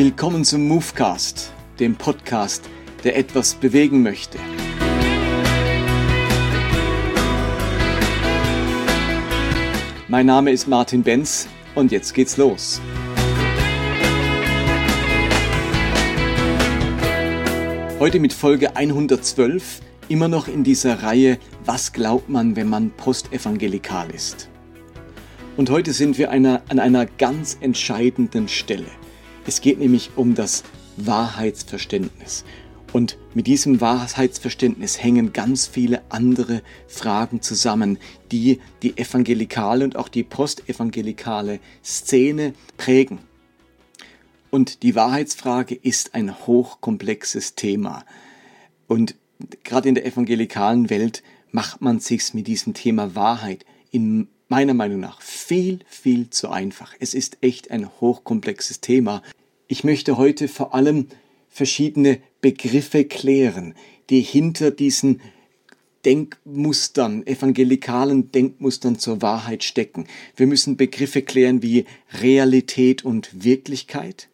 Willkommen zum Movecast, dem Podcast, der etwas bewegen möchte. Mein Name ist Martin Benz und jetzt geht's los. Heute mit Folge 112, immer noch in dieser Reihe Was glaubt man, wenn man postevangelikal ist? Und heute sind wir einer, an einer ganz entscheidenden Stelle. Es geht nämlich um das Wahrheitsverständnis. Und mit diesem Wahrheitsverständnis hängen ganz viele andere Fragen zusammen, die die evangelikale und auch die postevangelikale Szene prägen. Und die Wahrheitsfrage ist ein hochkomplexes Thema. Und gerade in der evangelikalen Welt macht man sich's mit diesem Thema Wahrheit in meiner Meinung nach viel, viel zu einfach. Es ist echt ein hochkomplexes Thema. Ich möchte heute vor allem verschiedene Begriffe klären, die hinter diesen Denkmustern, evangelikalen Denkmustern zur Wahrheit stecken. Wir müssen Begriffe klären wie Realität und Wirklichkeit,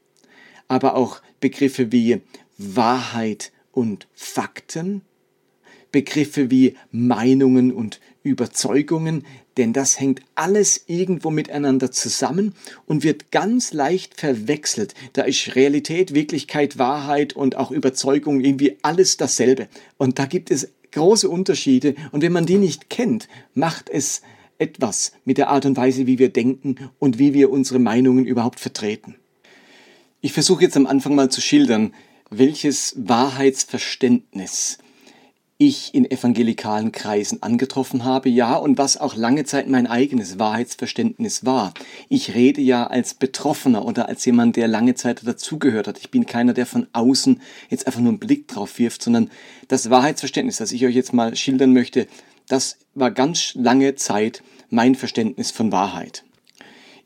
aber auch Begriffe wie Wahrheit und Fakten, Begriffe wie Meinungen und Überzeugungen, denn das hängt alles irgendwo miteinander zusammen und wird ganz leicht verwechselt. Da ist Realität, Wirklichkeit, Wahrheit und auch Überzeugung irgendwie alles dasselbe. Und da gibt es große Unterschiede und wenn man die nicht kennt, macht es etwas mit der Art und Weise, wie wir denken und wie wir unsere Meinungen überhaupt vertreten. Ich versuche jetzt am Anfang mal zu schildern, welches Wahrheitsverständnis ich in evangelikalen Kreisen angetroffen habe, ja, und was auch lange Zeit mein eigenes Wahrheitsverständnis war. Ich rede ja als Betroffener oder als jemand, der lange Zeit dazugehört hat. Ich bin keiner, der von außen jetzt einfach nur einen Blick drauf wirft, sondern das Wahrheitsverständnis, das ich euch jetzt mal schildern möchte, das war ganz lange Zeit mein Verständnis von Wahrheit.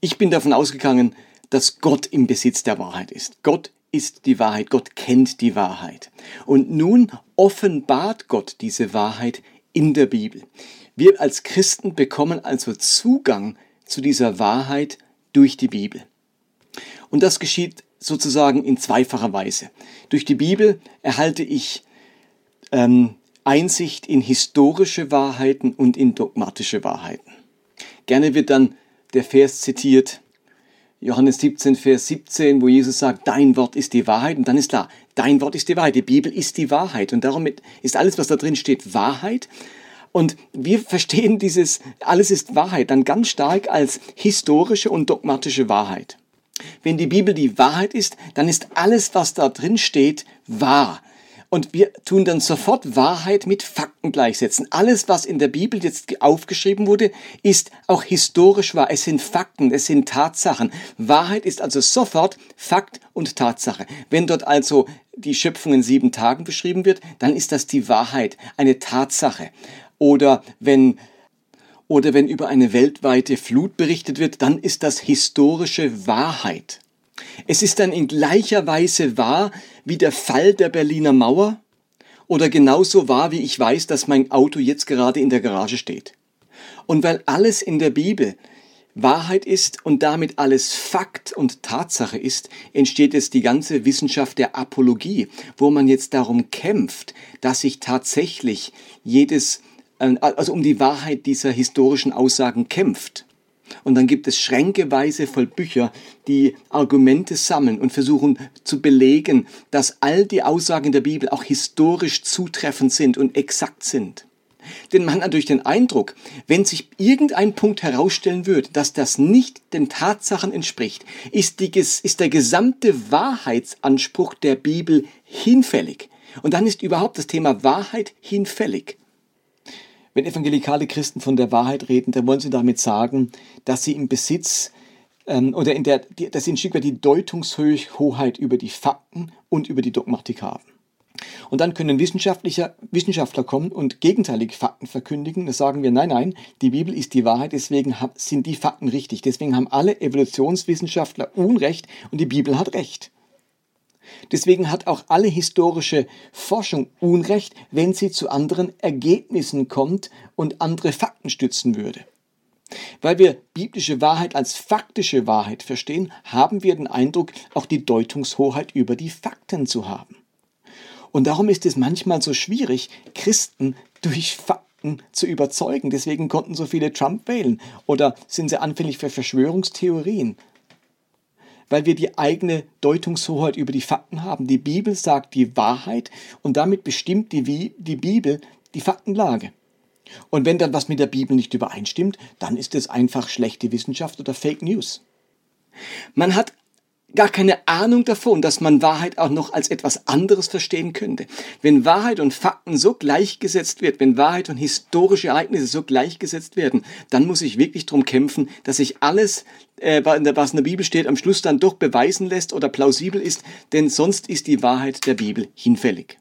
Ich bin davon ausgegangen, dass Gott im Besitz der Wahrheit ist. Gott ist die Wahrheit, Gott kennt die Wahrheit. Und nun offenbart Gott diese Wahrheit in der Bibel. Wir als Christen bekommen also Zugang zu dieser Wahrheit durch die Bibel. Und das geschieht sozusagen in zweifacher Weise. Durch die Bibel erhalte ich ähm, Einsicht in historische Wahrheiten und in dogmatische Wahrheiten. Gerne wird dann der Vers zitiert, Johannes 17, Vers 17, wo Jesus sagt, dein Wort ist die Wahrheit. Und dann ist klar, dein Wort ist die Wahrheit. Die Bibel ist die Wahrheit. Und darum ist alles, was da drin steht, Wahrheit. Und wir verstehen dieses, alles ist Wahrheit, dann ganz stark als historische und dogmatische Wahrheit. Wenn die Bibel die Wahrheit ist, dann ist alles, was da drin steht, wahr. Und wir tun dann sofort Wahrheit mit Fakten gleichsetzen. Alles, was in der Bibel jetzt aufgeschrieben wurde, ist auch historisch wahr. Es sind Fakten, es sind Tatsachen. Wahrheit ist also sofort Fakt und Tatsache. Wenn dort also die Schöpfung in sieben Tagen beschrieben wird, dann ist das die Wahrheit, eine Tatsache. Oder wenn oder wenn über eine weltweite Flut berichtet wird, dann ist das historische Wahrheit. Es ist dann in gleicher Weise wahr wie der Fall der Berliner Mauer oder genauso wahr, wie ich weiß, dass mein Auto jetzt gerade in der Garage steht. Und weil alles in der Bibel Wahrheit ist und damit alles Fakt und Tatsache ist, entsteht jetzt die ganze Wissenschaft der Apologie, wo man jetzt darum kämpft, dass sich tatsächlich jedes, äh, also um die Wahrheit dieser historischen Aussagen kämpft. Und dann gibt es schränkeweise voll Bücher, die Argumente sammeln und versuchen zu belegen, dass all die Aussagen der Bibel auch historisch zutreffend sind und exakt sind. Denn man hat natürlich den Eindruck, wenn sich irgendein Punkt herausstellen würde, dass das nicht den Tatsachen entspricht, ist, die, ist der gesamte Wahrheitsanspruch der Bibel hinfällig. Und dann ist überhaupt das Thema Wahrheit hinfällig. Wenn evangelikale Christen von der Wahrheit reden, dann wollen sie damit sagen, dass sie im Besitz ähm, oder in der, dass sie ein Stück weit die Deutungshoheit über die Fakten und über die Dogmatik haben. Und dann können Wissenschaftler, Wissenschaftler kommen und gegenteilige Fakten verkündigen. Da sagen wir, nein, nein, die Bibel ist die Wahrheit, deswegen sind die Fakten richtig. Deswegen haben alle Evolutionswissenschaftler Unrecht und die Bibel hat Recht. Deswegen hat auch alle historische Forschung Unrecht, wenn sie zu anderen Ergebnissen kommt und andere Fakten stützen würde. Weil wir biblische Wahrheit als faktische Wahrheit verstehen, haben wir den Eindruck, auch die Deutungshoheit über die Fakten zu haben. Und darum ist es manchmal so schwierig, Christen durch Fakten zu überzeugen. Deswegen konnten so viele Trump wählen oder sind sie anfällig für Verschwörungstheorien. Weil wir die eigene Deutungshoheit über die Fakten haben. Die Bibel sagt die Wahrheit und damit bestimmt die, die Bibel die Faktenlage. Und wenn dann was mit der Bibel nicht übereinstimmt, dann ist es einfach schlechte Wissenschaft oder Fake News. Man hat gar keine Ahnung davon, dass man Wahrheit auch noch als etwas anderes verstehen könnte. Wenn Wahrheit und Fakten so gleichgesetzt wird, wenn Wahrheit und historische Ereignisse so gleichgesetzt werden, dann muss ich wirklich darum kämpfen, dass sich alles, äh, was in der Bibel steht, am Schluss dann doch beweisen lässt oder plausibel ist, denn sonst ist die Wahrheit der Bibel hinfällig.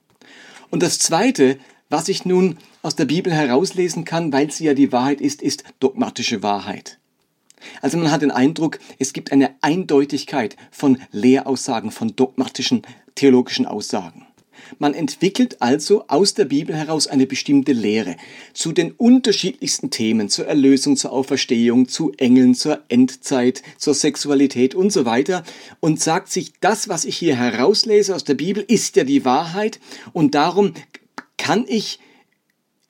Und das Zweite, was ich nun aus der Bibel herauslesen kann, weil sie ja die Wahrheit ist, ist dogmatische Wahrheit. Also man hat den Eindruck, es gibt eine Eindeutigkeit von Lehraussagen, von dogmatischen theologischen Aussagen. Man entwickelt also aus der Bibel heraus eine bestimmte Lehre zu den unterschiedlichsten Themen, zur Erlösung, zur Auferstehung, zu Engeln, zur Endzeit, zur Sexualität und so weiter und sagt sich, das, was ich hier herauslese aus der Bibel, ist ja die Wahrheit und darum kann ich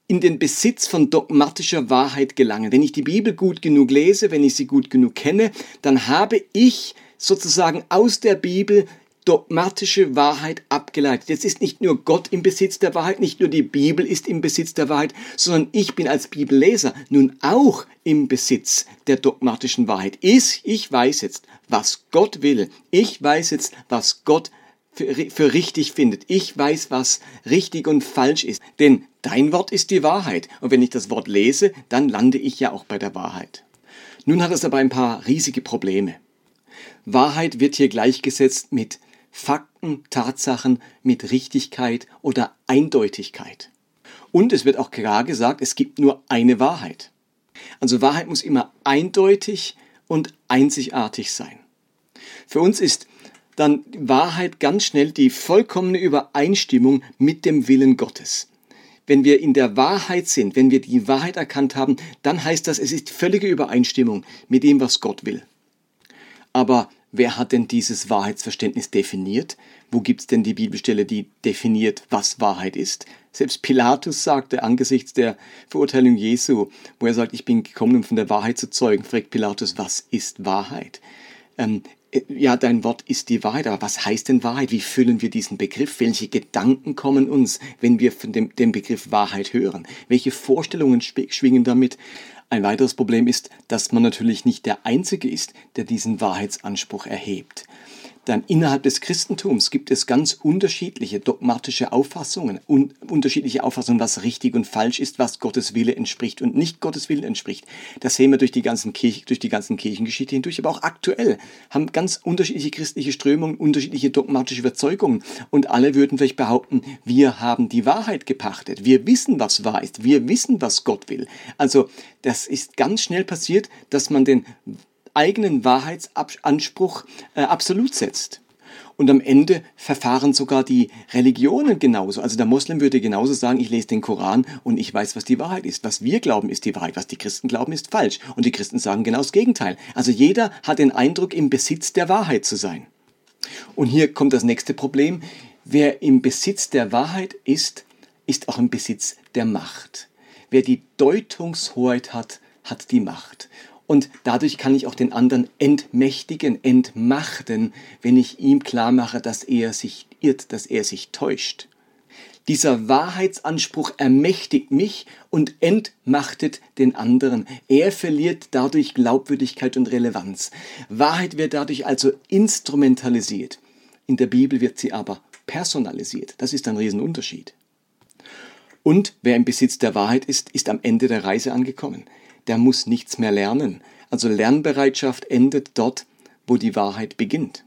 in den Besitz von dogmatischer Wahrheit gelangen. Wenn ich die Bibel gut genug lese, wenn ich sie gut genug kenne, dann habe ich sozusagen aus der Bibel dogmatische Wahrheit abgeleitet. Jetzt ist nicht nur Gott im Besitz der Wahrheit, nicht nur die Bibel ist im Besitz der Wahrheit, sondern ich bin als Bibelleser nun auch im Besitz der dogmatischen Wahrheit. Ich, ich weiß jetzt, was Gott will. Ich weiß jetzt, was Gott für, richtig findet. Ich weiß, was richtig und falsch ist. Denn dein Wort ist die Wahrheit. Und wenn ich das Wort lese, dann lande ich ja auch bei der Wahrheit. Nun hat es aber ein paar riesige Probleme. Wahrheit wird hier gleichgesetzt mit Fakten, Tatsachen, mit Richtigkeit oder Eindeutigkeit. Und es wird auch klar gesagt, es gibt nur eine Wahrheit. Also Wahrheit muss immer eindeutig und einzigartig sein. Für uns ist dann Wahrheit ganz schnell die vollkommene Übereinstimmung mit dem Willen Gottes. Wenn wir in der Wahrheit sind, wenn wir die Wahrheit erkannt haben, dann heißt das, es ist völlige Übereinstimmung mit dem, was Gott will. Aber wer hat denn dieses Wahrheitsverständnis definiert? Wo gibt es denn die Bibelstelle, die definiert, was Wahrheit ist? Selbst Pilatus sagte angesichts der Verurteilung Jesu, wo er sagt, ich bin gekommen, um von der Wahrheit zu zeugen, fragt Pilatus, was ist Wahrheit? Ähm, ja, dein Wort ist die Wahrheit, aber was heißt denn Wahrheit? Wie füllen wir diesen Begriff? Welche Gedanken kommen uns, wenn wir von dem, dem Begriff Wahrheit hören? Welche Vorstellungen schwingen damit? Ein weiteres Problem ist, dass man natürlich nicht der Einzige ist, der diesen Wahrheitsanspruch erhebt. Dann innerhalb des Christentums gibt es ganz unterschiedliche dogmatische Auffassungen, un unterschiedliche Auffassungen, was richtig und falsch ist, was Gottes Wille entspricht und nicht Gottes Wille entspricht. Das sehen wir durch die ganzen Kirche, durch die ganzen Kirchengeschichte hindurch, aber auch aktuell haben ganz unterschiedliche christliche Strömungen, unterschiedliche dogmatische Überzeugungen und alle würden vielleicht behaupten, wir haben die Wahrheit gepachtet, wir wissen, was wahr ist, wir wissen, was Gott will. Also das ist ganz schnell passiert, dass man den eigenen Wahrheitsanspruch äh, absolut setzt. Und am Ende verfahren sogar die Religionen genauso. Also der Moslem würde genauso sagen, ich lese den Koran und ich weiß, was die Wahrheit ist. Was wir glauben, ist die Wahrheit. Was die Christen glauben, ist falsch. Und die Christen sagen genau das Gegenteil. Also jeder hat den Eindruck, im Besitz der Wahrheit zu sein. Und hier kommt das nächste Problem. Wer im Besitz der Wahrheit ist, ist auch im Besitz der Macht. Wer die Deutungshoheit hat, hat die Macht. Und dadurch kann ich auch den anderen entmächtigen, entmachten, wenn ich ihm klar mache, dass er sich irrt, dass er sich täuscht. Dieser Wahrheitsanspruch ermächtigt mich und entmachtet den anderen. Er verliert dadurch Glaubwürdigkeit und Relevanz. Wahrheit wird dadurch also instrumentalisiert. In der Bibel wird sie aber personalisiert. Das ist ein Riesenunterschied. Und wer im Besitz der Wahrheit ist, ist am Ende der Reise angekommen der muss nichts mehr lernen. Also Lernbereitschaft endet dort, wo die Wahrheit beginnt.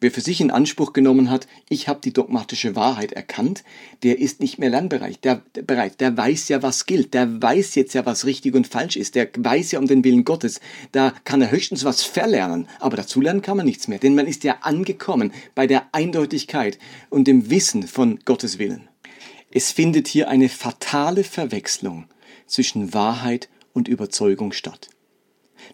Wer für sich in Anspruch genommen hat, ich habe die dogmatische Wahrheit erkannt, der ist nicht mehr lernbereit. Der, der, der weiß ja, was gilt. Der weiß jetzt ja, was richtig und falsch ist. Der weiß ja um den Willen Gottes. Da kann er höchstens was verlernen. Aber dazulernen kann man nichts mehr. Denn man ist ja angekommen bei der Eindeutigkeit und dem Wissen von Gottes Willen. Es findet hier eine fatale Verwechslung zwischen Wahrheit und Überzeugung statt.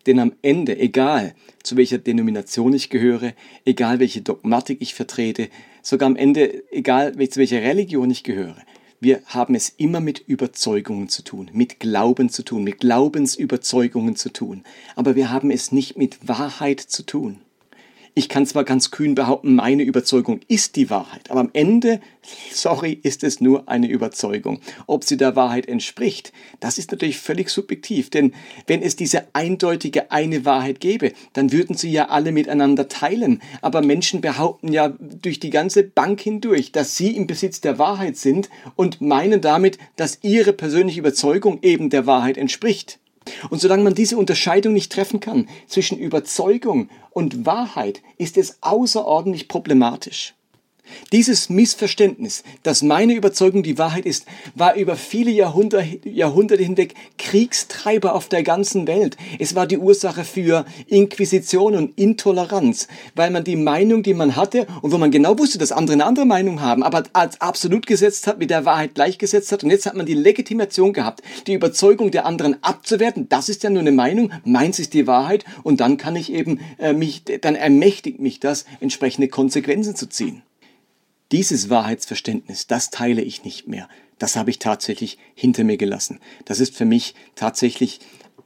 Denn am Ende, egal zu welcher Denomination ich gehöre, egal welche Dogmatik ich vertrete, sogar am Ende, egal zu welcher Religion ich gehöre, wir haben es immer mit Überzeugungen zu tun, mit Glauben zu tun, mit Glaubensüberzeugungen zu tun. Aber wir haben es nicht mit Wahrheit zu tun. Ich kann zwar ganz kühn behaupten, meine Überzeugung ist die Wahrheit, aber am Ende, sorry, ist es nur eine Überzeugung. Ob sie der Wahrheit entspricht, das ist natürlich völlig subjektiv, denn wenn es diese eindeutige eine Wahrheit gäbe, dann würden sie ja alle miteinander teilen. Aber Menschen behaupten ja durch die ganze Bank hindurch, dass sie im Besitz der Wahrheit sind und meinen damit, dass ihre persönliche Überzeugung eben der Wahrheit entspricht. Und solange man diese Unterscheidung nicht treffen kann zwischen Überzeugung und Wahrheit, ist es außerordentlich problematisch. Dieses Missverständnis, dass meine Überzeugung die Wahrheit ist, war über viele Jahrhunderte, Jahrhunderte hinweg Kriegstreiber auf der ganzen Welt. Es war die Ursache für Inquisition und Intoleranz, weil man die Meinung, die man hatte und wo man genau wusste, dass andere eine andere Meinung haben, aber als absolut gesetzt hat, mit der Wahrheit gleichgesetzt hat. Und jetzt hat man die Legitimation gehabt, die Überzeugung der anderen abzuwerten. Das ist ja nur eine Meinung, meins ist die Wahrheit und dann kann ich eben äh, mich, dann ermächtigt mich das, entsprechende Konsequenzen zu ziehen. Dieses Wahrheitsverständnis, das teile ich nicht mehr. Das habe ich tatsächlich hinter mir gelassen. Das ist für mich tatsächlich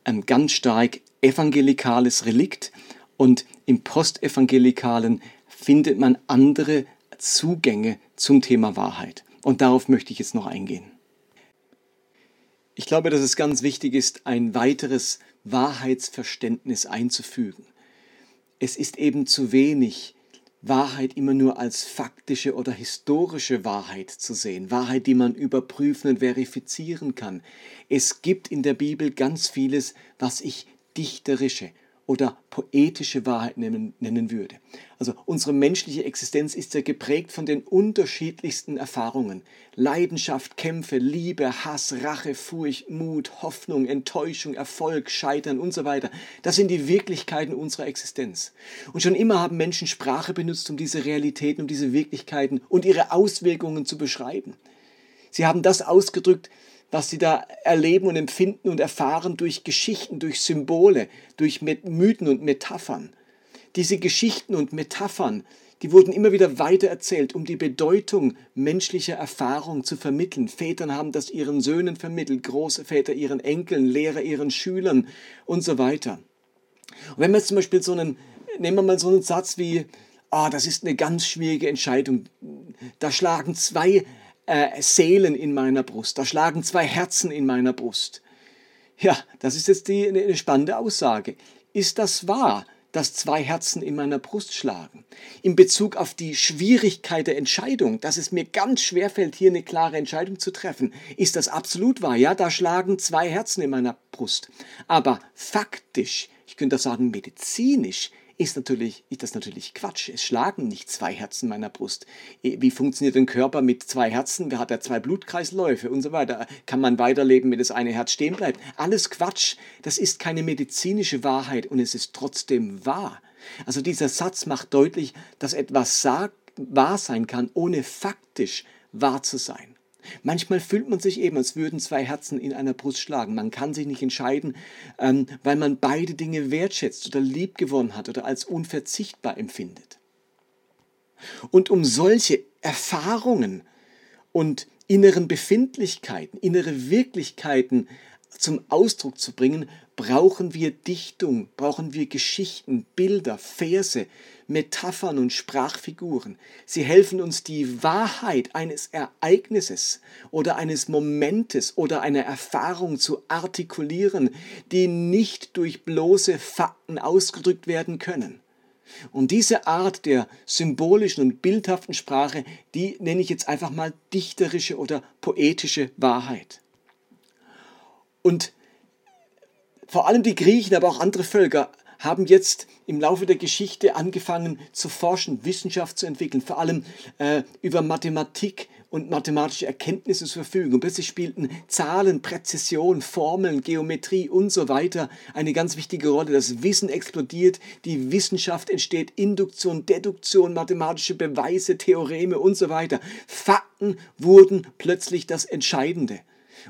ein ganz stark evangelikales Relikt und im postevangelikalen findet man andere Zugänge zum Thema Wahrheit. Und darauf möchte ich jetzt noch eingehen. Ich glaube, dass es ganz wichtig ist, ein weiteres Wahrheitsverständnis einzufügen. Es ist eben zu wenig, Wahrheit immer nur als faktische oder historische Wahrheit zu sehen, Wahrheit, die man überprüfen und verifizieren kann. Es gibt in der Bibel ganz vieles, was ich dichterische oder poetische Wahrheit nennen, nennen würde. Also unsere menschliche Existenz ist ja geprägt von den unterschiedlichsten Erfahrungen. Leidenschaft, Kämpfe, Liebe, Hass, Rache, Furcht, Mut, Hoffnung, Enttäuschung, Erfolg, Scheitern und so weiter. Das sind die Wirklichkeiten unserer Existenz. Und schon immer haben Menschen Sprache benutzt, um diese Realitäten, um diese Wirklichkeiten und ihre Auswirkungen zu beschreiben. Sie haben das ausgedrückt, was sie da erleben und empfinden und erfahren durch Geschichten, durch Symbole, durch Mythen und Metaphern. Diese Geschichten und Metaphern, die wurden immer wieder weitererzählt, um die Bedeutung menschlicher Erfahrung zu vermitteln. Vätern haben das ihren Söhnen vermittelt, Großväter ihren Enkeln, Lehrer ihren Schülern und so weiter. Und wenn man jetzt zum Beispiel so einen, nehmen wir mal so einen Satz wie, ah, das ist eine ganz schwierige Entscheidung. Da schlagen zwei äh, Seelen in meiner Brust, da schlagen zwei Herzen in meiner Brust. Ja, das ist jetzt die, eine spannende Aussage. Ist das wahr, dass zwei Herzen in meiner Brust schlagen? In Bezug auf die Schwierigkeit der Entscheidung, dass es mir ganz schwer fällt, hier eine klare Entscheidung zu treffen, ist das absolut wahr. Ja, da schlagen zwei Herzen in meiner Brust. Aber faktisch, ich könnte das sagen medizinisch, ist natürlich, ist das natürlich Quatsch. Es schlagen nicht zwei Herzen in meiner Brust. Wie funktioniert ein Körper mit zwei Herzen? Wer hat ja zwei Blutkreisläufe und so weiter? Kann man weiterleben, wenn das eine Herz stehen bleibt? Alles Quatsch. Das ist keine medizinische Wahrheit und es ist trotzdem wahr. Also dieser Satz macht deutlich, dass etwas wahr sein kann, ohne faktisch wahr zu sein. Manchmal fühlt man sich eben, als würden zwei Herzen in einer Brust schlagen. Man kann sich nicht entscheiden, ähm, weil man beide Dinge wertschätzt oder liebgewonnen hat oder als unverzichtbar empfindet. Und um solche Erfahrungen und inneren Befindlichkeiten, innere Wirklichkeiten zum Ausdruck zu bringen, brauchen wir Dichtung, brauchen wir Geschichten, Bilder, Verse, Metaphern und Sprachfiguren. Sie helfen uns, die Wahrheit eines Ereignisses oder eines Momentes oder einer Erfahrung zu artikulieren, die nicht durch bloße Fakten ausgedrückt werden können. Und diese Art der symbolischen und bildhaften Sprache, die nenne ich jetzt einfach mal dichterische oder poetische Wahrheit. Und vor allem die Griechen, aber auch andere Völker haben jetzt im Laufe der Geschichte angefangen zu forschen, Wissenschaft zu entwickeln, vor allem äh, über Mathematik und mathematische Erkenntnisse zur Verfügung. Und plötzlich spielten Zahlen, Präzision, Formeln, Geometrie und so weiter eine ganz wichtige Rolle. Das Wissen explodiert, die Wissenschaft entsteht, Induktion, Deduktion, mathematische Beweise, Theoreme und so weiter. Fakten wurden plötzlich das Entscheidende.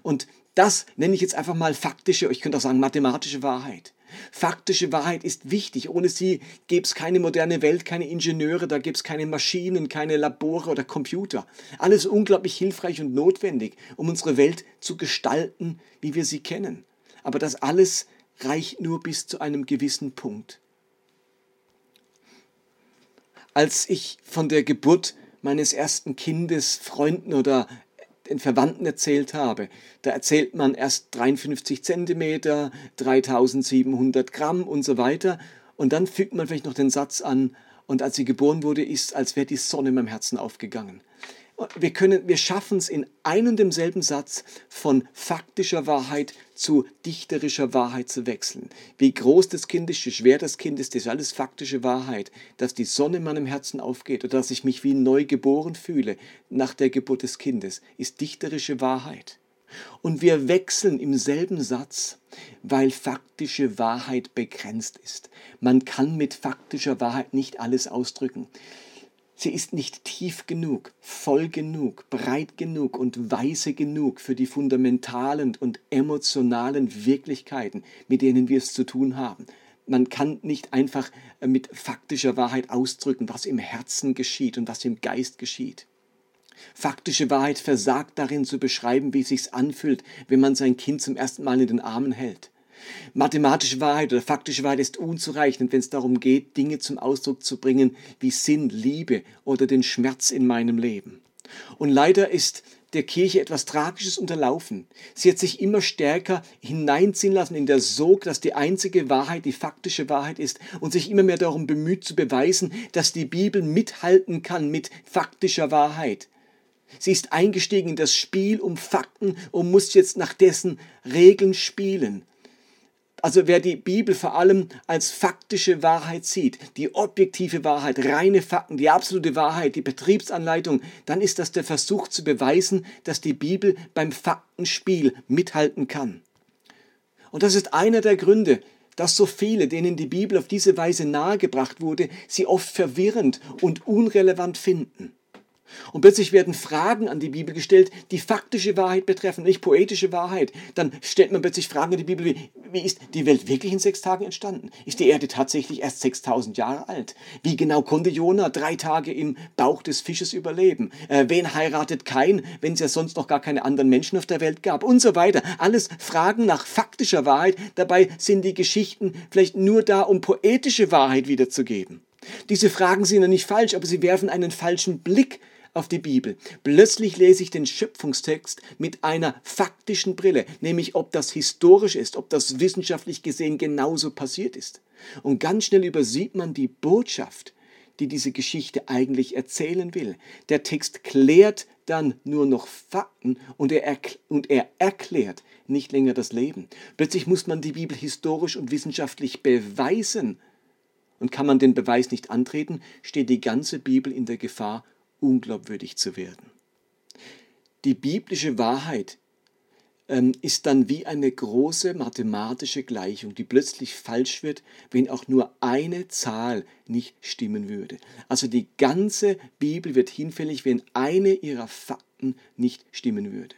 Und Das nenne ich jetzt einfach mal faktische, ich könnte auch sagen mathematische Wahrheit. Faktische Wahrheit ist wichtig. Ohne sie gäbe es keine moderne Welt, keine Ingenieure, da gäbe es keine Maschinen, keine Labore oder Computer. Alles unglaublich hilfreich und notwendig, um unsere Welt zu gestalten, wie wir sie kennen. Aber das alles reicht nur bis zu einem gewissen Punkt. Als ich von der Geburt meines ersten Kindes Freunden oder den Verwandten erzählt habe. Da erzählt man erst 53 Zentimeter, 3700 Gramm und so weiter. Und dann fügt man vielleicht noch den Satz an, und als sie geboren wurde, ist, als wäre die Sonne in meinem Herzen aufgegangen. Wir, können, wir schaffen es in einem demselben Satz von faktischer Wahrheit zu dichterischer Wahrheit zu wechseln. Wie groß das Kind ist, wie schwer das Kind ist, das ist alles faktische Wahrheit. Dass die Sonne in meinem Herzen aufgeht oder dass ich mich wie neu geboren fühle nach der Geburt des Kindes, ist dichterische Wahrheit. Und wir wechseln im selben Satz, weil faktische Wahrheit begrenzt ist. Man kann mit faktischer Wahrheit nicht alles ausdrücken. Sie ist nicht tief genug, voll genug, breit genug und weise genug für die fundamentalen und emotionalen Wirklichkeiten, mit denen wir es zu tun haben. Man kann nicht einfach äh, mit faktischer Wahrheit ausdrücken, was im Herzen geschieht und was im Geist geschieht. Faktische Wahrheit versagt darin zu beschreiben, wie es sich anfühlt, wenn man sein Kind zum ersten Mal in den Armen hält. Mathematische Wahrheit oder faktische Wahrheit ist unzureichend, wenn es darum geht, Dinge zum Ausdruck zu bringen wie Sinn, Liebe oder den Schmerz in meinem Leben. Und leider ist der Kirche etwas Tragisches unterlaufen. Sie hat sich immer stärker hineinziehen lassen in der Sog, dass die einzige Wahrheit die faktische Wahrheit ist und sich immer mehr darum bemüht zu beweisen, dass die Bibel mithalten kann mit faktischer Wahrheit. Sie ist eingestiegen in das Spiel um Fakten und muss jetzt nach dessen Regeln spielen. Also wer die Bibel vor allem als faktische Wahrheit sieht, die objektive Wahrheit, reine Fakten, die absolute Wahrheit, die Betriebsanleitung, dann ist das der Versuch zu beweisen, dass die Bibel beim Faktenspiel mithalten kann. Und das ist einer der Gründe, dass so viele, denen die Bibel auf diese Weise nahegebracht wurde, sie oft verwirrend und unrelevant finden. Und plötzlich werden Fragen an die Bibel gestellt, die faktische Wahrheit betreffen, nicht poetische Wahrheit. Dann stellt man plötzlich Fragen an die Bibel, wie, wie ist die Welt wirklich in sechs Tagen entstanden? Ist die Erde tatsächlich erst 6000 Jahre alt? Wie genau konnte Jona drei Tage im Bauch des Fisches überleben? Äh, wen heiratet kein, wenn es ja sonst noch gar keine anderen Menschen auf der Welt gab? Und so weiter. Alles Fragen nach faktischer Wahrheit. Dabei sind die Geschichten vielleicht nur da, um poetische Wahrheit wiederzugeben. Diese Fragen sind ja nicht falsch, aber sie werfen einen falschen Blick auf die Bibel. Plötzlich lese ich den Schöpfungstext mit einer faktischen Brille, nämlich ob das historisch ist, ob das wissenschaftlich gesehen genauso passiert ist. Und ganz schnell übersieht man die Botschaft, die diese Geschichte eigentlich erzählen will. Der Text klärt dann nur noch Fakten und er, und er erklärt nicht länger das Leben. Plötzlich muss man die Bibel historisch und wissenschaftlich beweisen. Und kann man den Beweis nicht antreten, steht die ganze Bibel in der Gefahr, unglaubwürdig zu werden. Die biblische Wahrheit ähm, ist dann wie eine große mathematische Gleichung, die plötzlich falsch wird, wenn auch nur eine Zahl nicht stimmen würde. Also die ganze Bibel wird hinfällig, wenn eine ihrer Fakten nicht stimmen würde.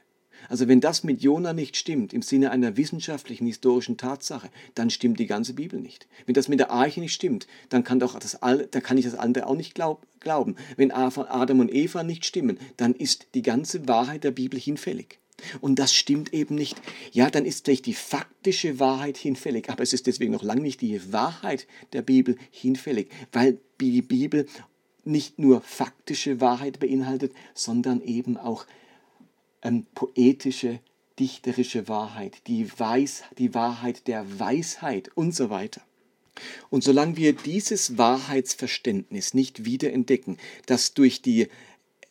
Also wenn das mit Jona nicht stimmt, im Sinne einer wissenschaftlichen, historischen Tatsache, dann stimmt die ganze Bibel nicht. Wenn das mit der Arche nicht stimmt, dann kann, doch das, dann kann ich das andere auch nicht glaub, glauben. Wenn Adam und Eva nicht stimmen, dann ist die ganze Wahrheit der Bibel hinfällig. Und das stimmt eben nicht. Ja, dann ist vielleicht die faktische Wahrheit hinfällig, aber es ist deswegen noch lange nicht die Wahrheit der Bibel hinfällig, weil die Bibel nicht nur faktische Wahrheit beinhaltet, sondern eben auch ähm, poetische, dichterische Wahrheit, die, Weis, die Wahrheit der Weisheit und so weiter. Und solange wir dieses Wahrheitsverständnis nicht wiederentdecken, das durch die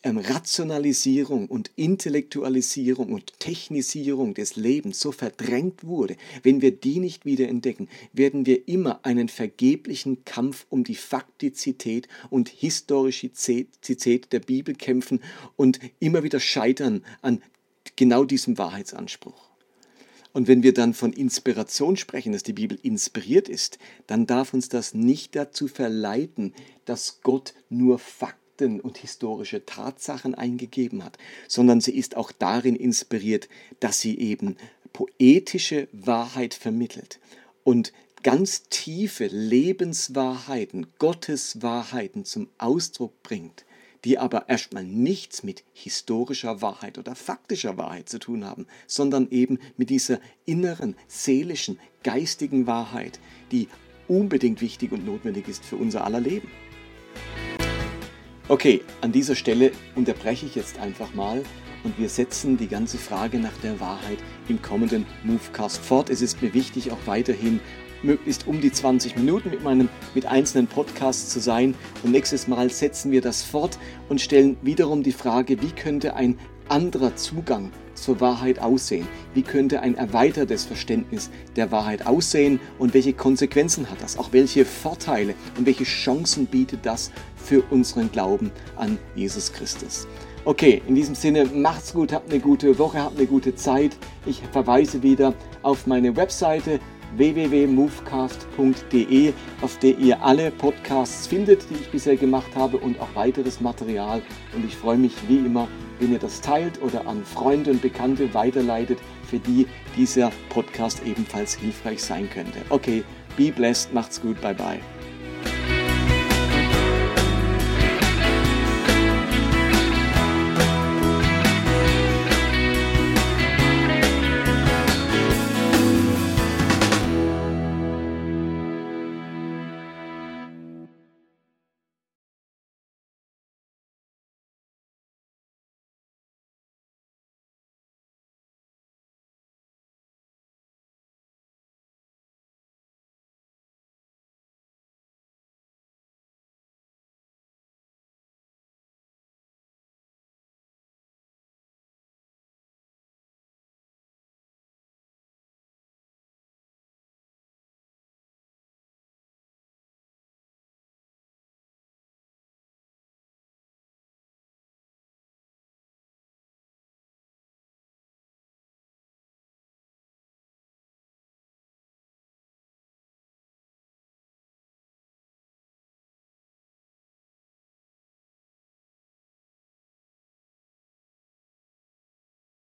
ähm, Rationalisierung und Intellektualisierung und Technisierung des Lebens so verdrängt wurde, wenn wir die nicht wiederentdecken, werden wir immer einen vergeblichen Kampf um die Faktizität und Historizität der Bibel kämpfen und immer wieder scheitern an genau diesem Wahrheitsanspruch. Und wenn wir dann von Inspiration sprechen, dass die Bibel inspiriert ist, dann darf uns das nicht dazu verleiten, dass Gott nur Fakten und historische Tatsachen eingegeben hat, sondern sie ist auch darin inspiriert, dass sie eben poetische Wahrheit vermittelt und ganz tiefe Lebenswahrheiten, Gotteswahrheiten zum Ausdruck bringt, die aber erstmal nichts mit historischer Wahrheit oder faktischer Wahrheit zu tun haben, sondern eben mit dieser inneren, seelischen, geistigen Wahrheit, die unbedingt wichtig und notwendig ist für unser aller Leben. Okay, an dieser Stelle unterbreche ich jetzt einfach mal und wir setzen die ganze Frage nach der Wahrheit im kommenden Movecast fort. Es ist mir wichtig, auch weiterhin möglichst um die 20 Minuten mit meinem mit einzelnen Podcasts zu sein. Und nächstes Mal setzen wir das fort und stellen wiederum die Frage, wie könnte ein anderer Zugang zur Wahrheit aussehen? Wie könnte ein erweitertes Verständnis der Wahrheit aussehen und welche Konsequenzen hat das? Auch welche Vorteile und welche Chancen bietet das für unseren Glauben an Jesus Christus? Okay, in diesem Sinne, macht's gut, habt eine gute Woche, habt eine gute Zeit. Ich verweise wieder auf meine Webseite www.movecast.de, auf der ihr alle Podcasts findet, die ich bisher gemacht habe und auch weiteres Material. Und ich freue mich wie immer, wenn ihr das teilt oder an Freunde und Bekannte weiterleitet, für die dieser Podcast ebenfalls hilfreich sein könnte. Okay, be blessed, macht's gut, bye bye.